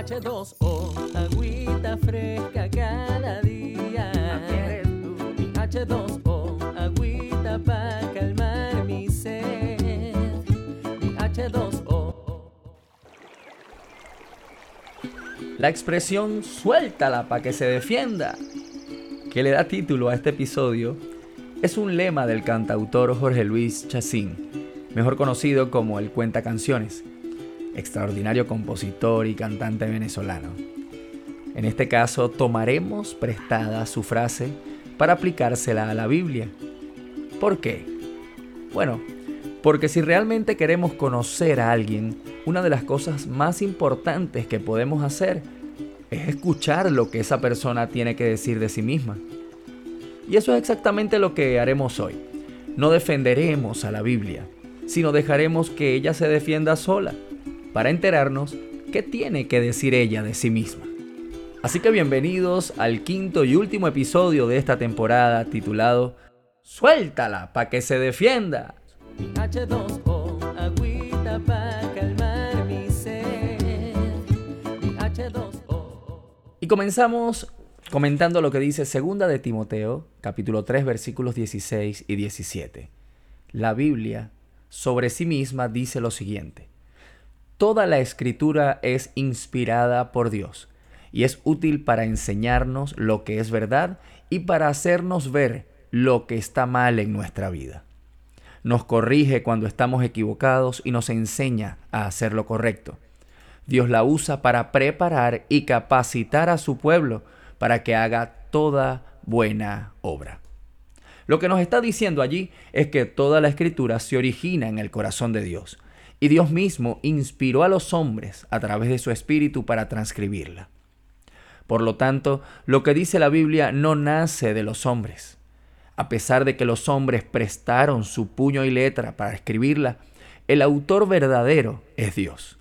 H2O, agüita fresca cada día. Mi H2O, agüita para calmar mi sed. Mi H2O. La expresión suéltala para que se defienda, que le da título a este episodio, es un lema del cantautor Jorge Luis Chacín, mejor conocido como el Cuenta Canciones, extraordinario compositor y cantante venezolano. En este caso tomaremos prestada su frase para aplicársela a la Biblia. ¿Por qué? Bueno, porque si realmente queremos conocer a alguien, una de las cosas más importantes que podemos hacer es escuchar lo que esa persona tiene que decir de sí misma. Y eso es exactamente lo que haremos hoy. No defenderemos a la Biblia, sino dejaremos que ella se defienda sola, para enterarnos qué tiene que decir ella de sí misma. Así que bienvenidos al quinto y último episodio de esta temporada titulado Suéltala para que se defienda. Mi H2O, agüita para calmar mi sed. Mi H2O. Y comenzamos comentando lo que dice Segunda de Timoteo, capítulo 3, versículos 16 y 17. La Biblia sobre sí misma dice lo siguiente: Toda la escritura es inspirada por Dios y es útil para enseñarnos lo que es verdad y para hacernos ver lo que está mal en nuestra vida. Nos corrige cuando estamos equivocados y nos enseña a hacer lo correcto. Dios la usa para preparar y capacitar a su pueblo para que haga toda buena obra. Lo que nos está diciendo allí es que toda la escritura se origina en el corazón de Dios y Dios mismo inspiró a los hombres a través de su espíritu para transcribirla. Por lo tanto, lo que dice la Biblia no nace de los hombres. A pesar de que los hombres prestaron su puño y letra para escribirla, el autor verdadero es Dios,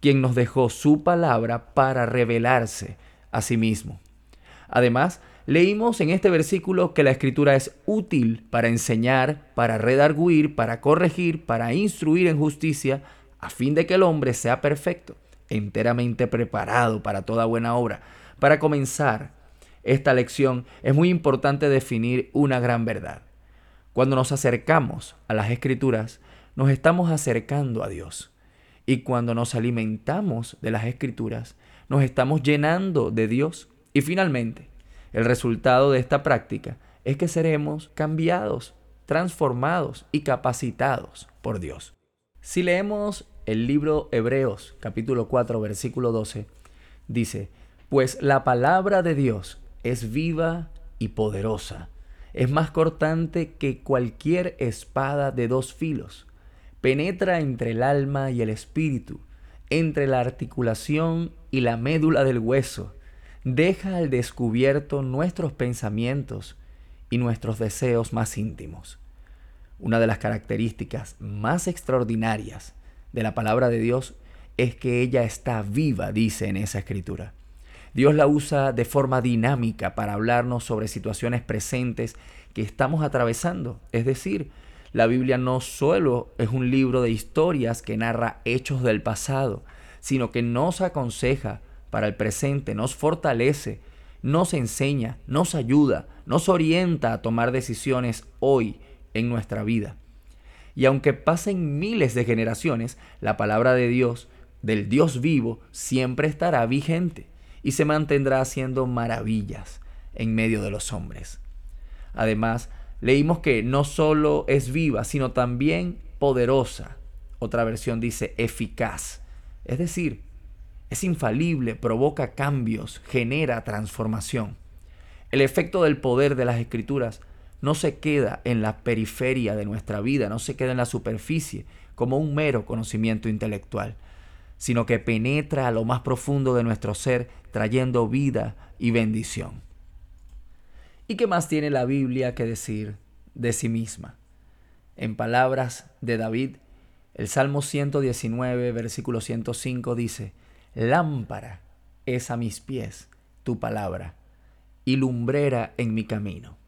quien nos dejó su palabra para revelarse a sí mismo. Además, leímos en este versículo que la escritura es útil para enseñar, para redarguir, para corregir, para instruir en justicia, a fin de que el hombre sea perfecto, enteramente preparado para toda buena obra. Para comenzar esta lección es muy importante definir una gran verdad. Cuando nos acercamos a las escrituras, nos estamos acercando a Dios. Y cuando nos alimentamos de las escrituras, nos estamos llenando de Dios. Y finalmente, el resultado de esta práctica es que seremos cambiados, transformados y capacitados por Dios. Si leemos el libro Hebreos capítulo 4 versículo 12, dice, pues la palabra de Dios es viva y poderosa, es más cortante que cualquier espada de dos filos, penetra entre el alma y el espíritu, entre la articulación y la médula del hueso, deja al descubierto nuestros pensamientos y nuestros deseos más íntimos. Una de las características más extraordinarias de la palabra de Dios es que ella está viva, dice en esa escritura. Dios la usa de forma dinámica para hablarnos sobre situaciones presentes que estamos atravesando. Es decir, la Biblia no solo es un libro de historias que narra hechos del pasado, sino que nos aconseja para el presente, nos fortalece, nos enseña, nos ayuda, nos orienta a tomar decisiones hoy en nuestra vida. Y aunque pasen miles de generaciones, la palabra de Dios, del Dios vivo, siempre estará vigente y se mantendrá haciendo maravillas en medio de los hombres. Además, leímos que no solo es viva, sino también poderosa. Otra versión dice eficaz. Es decir, es infalible, provoca cambios, genera transformación. El efecto del poder de las escrituras no se queda en la periferia de nuestra vida, no se queda en la superficie como un mero conocimiento intelectual, sino que penetra a lo más profundo de nuestro ser, trayendo vida y bendición. ¿Y qué más tiene la Biblia que decir de sí misma? En palabras de David, el Salmo 119, versículo 105 dice, Lámpara es a mis pies tu palabra y lumbrera en mi camino.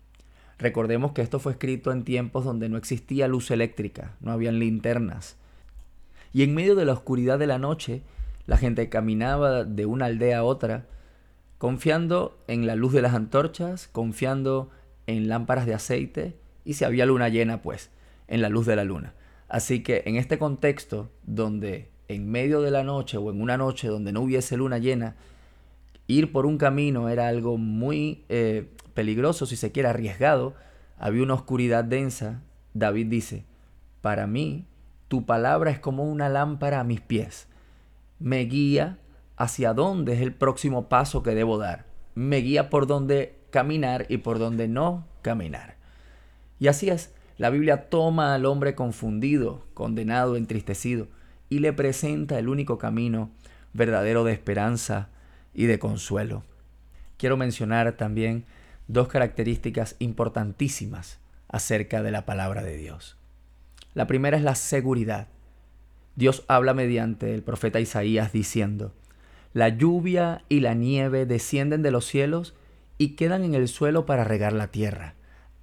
Recordemos que esto fue escrito en tiempos donde no existía luz eléctrica, no habían linternas, y en medio de la oscuridad de la noche, La gente caminaba de una aldea a otra, confiando en la luz de las antorchas, confiando en lámparas de aceite y si había luna llena, pues, en la luz de la luna. Así que en este contexto, donde en medio de la noche o en una noche donde no hubiese luna llena, ir por un camino era algo muy eh, peligroso, si se quiere, arriesgado, había una oscuridad densa, David dice, para mí tu palabra es como una lámpara a mis pies, me guía hacia dónde es el próximo paso que debo dar, me guía por dónde caminar y por dónde no caminar. Y así es, la Biblia toma al hombre confundido, condenado, entristecido, y le presenta el único camino verdadero de esperanza y de consuelo. Quiero mencionar también dos características importantísimas acerca de la palabra de Dios. La primera es la seguridad. Dios habla mediante el profeta Isaías diciendo, La lluvia y la nieve descienden de los cielos y quedan en el suelo para regar la tierra,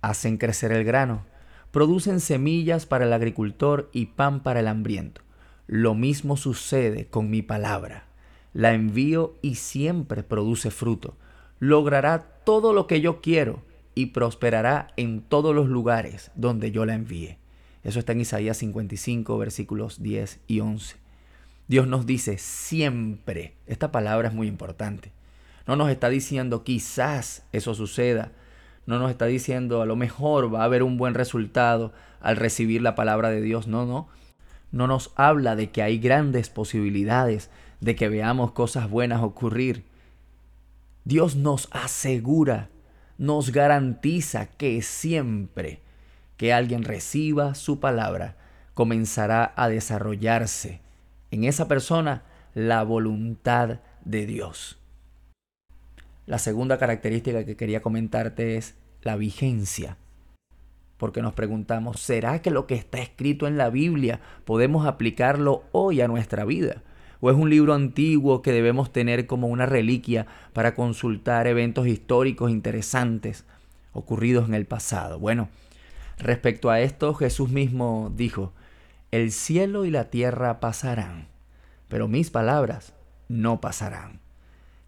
hacen crecer el grano, producen semillas para el agricultor y pan para el hambriento. Lo mismo sucede con mi palabra. La envío y siempre produce fruto. Logrará todo lo que yo quiero y prosperará en todos los lugares donde yo la envíe. Eso está en Isaías 55, versículos 10 y 11. Dios nos dice siempre, esta palabra es muy importante. No nos está diciendo quizás eso suceda. No nos está diciendo a lo mejor va a haber un buen resultado al recibir la palabra de Dios. No, no. No nos habla de que hay grandes posibilidades de que veamos cosas buenas ocurrir. Dios nos asegura, nos garantiza que siempre que alguien reciba su palabra, comenzará a desarrollarse en esa persona la voluntad de Dios. La segunda característica que quería comentarte es la vigencia. Porque nos preguntamos, ¿será que lo que está escrito en la Biblia podemos aplicarlo hoy a nuestra vida? ¿O es un libro antiguo que debemos tener como una reliquia para consultar eventos históricos interesantes ocurridos en el pasado? Bueno, respecto a esto Jesús mismo dijo, el cielo y la tierra pasarán, pero mis palabras no pasarán.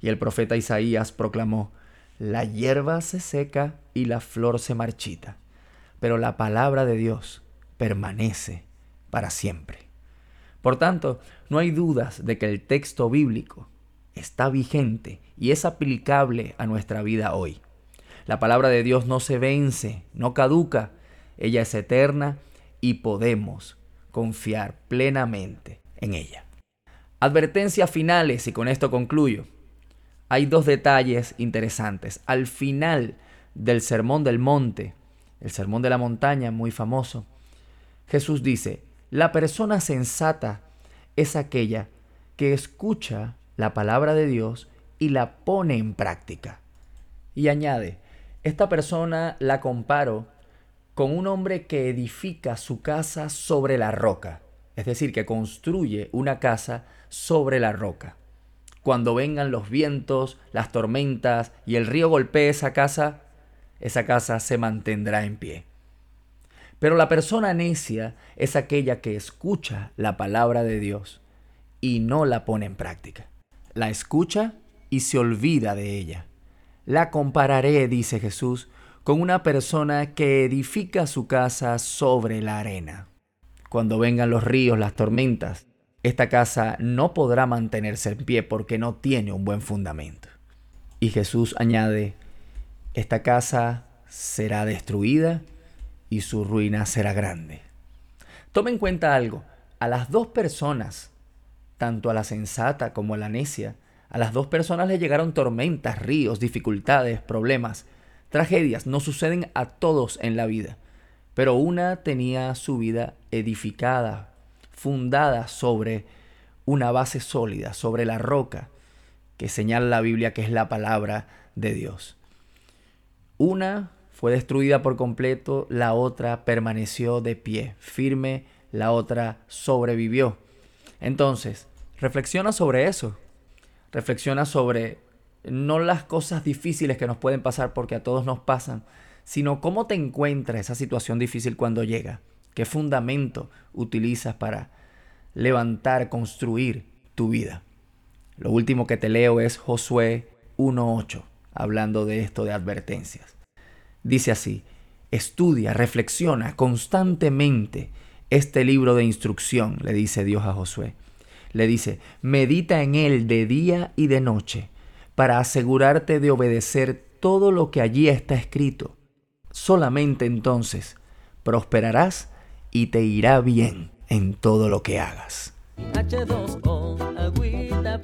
Y el profeta Isaías proclamó, la hierba se seca y la flor se marchita, pero la palabra de Dios permanece para siempre. Por tanto, no hay dudas de que el texto bíblico está vigente y es aplicable a nuestra vida hoy. La palabra de Dios no se vence, no caduca, ella es eterna y podemos confiar plenamente en ella. Advertencias finales y con esto concluyo hay dos detalles interesantes. Al final del Sermón del Monte, el Sermón de la Montaña, muy famoso, Jesús dice, la persona sensata es aquella que escucha la palabra de Dios y la pone en práctica. Y añade, esta persona la comparo con un hombre que edifica su casa sobre la roca, es decir, que construye una casa sobre la roca cuando vengan los vientos, las tormentas y el río golpee esa casa, esa casa se mantendrá en pie. Pero la persona necia es aquella que escucha la palabra de Dios y no la pone en práctica. La escucha y se olvida de ella. La compararé, dice Jesús, con una persona que edifica su casa sobre la arena. Cuando vengan los ríos, las tormentas, esta casa no podrá mantenerse en pie porque no tiene un buen fundamento. Y Jesús añade, esta casa será destruida y su ruina será grande. Tome en cuenta algo, a las dos personas, tanto a la sensata como a la necia, a las dos personas le llegaron tormentas, ríos, dificultades, problemas, tragedias, no suceden a todos en la vida, pero una tenía su vida edificada, fundada sobre una base sólida, sobre la roca que señala la Biblia que es la palabra de Dios. Una fue destruida por completo, la otra permaneció de pie, firme, la otra sobrevivió. Entonces, reflexiona sobre eso. Reflexiona sobre no las cosas difíciles que nos pueden pasar porque a todos nos pasan, sino cómo te encuentra esa situación difícil cuando llega. ¿Qué fundamento utilizas para levantar, construir tu vida? Lo último que te leo es Josué 1.8, hablando de esto de advertencias. Dice así, estudia, reflexiona constantemente este libro de instrucción, le dice Dios a Josué. Le dice, medita en él de día y de noche, para asegurarte de obedecer todo lo que allí está escrito. Solamente entonces prosperarás y te irá bien en todo lo que hagas. H2O, agüita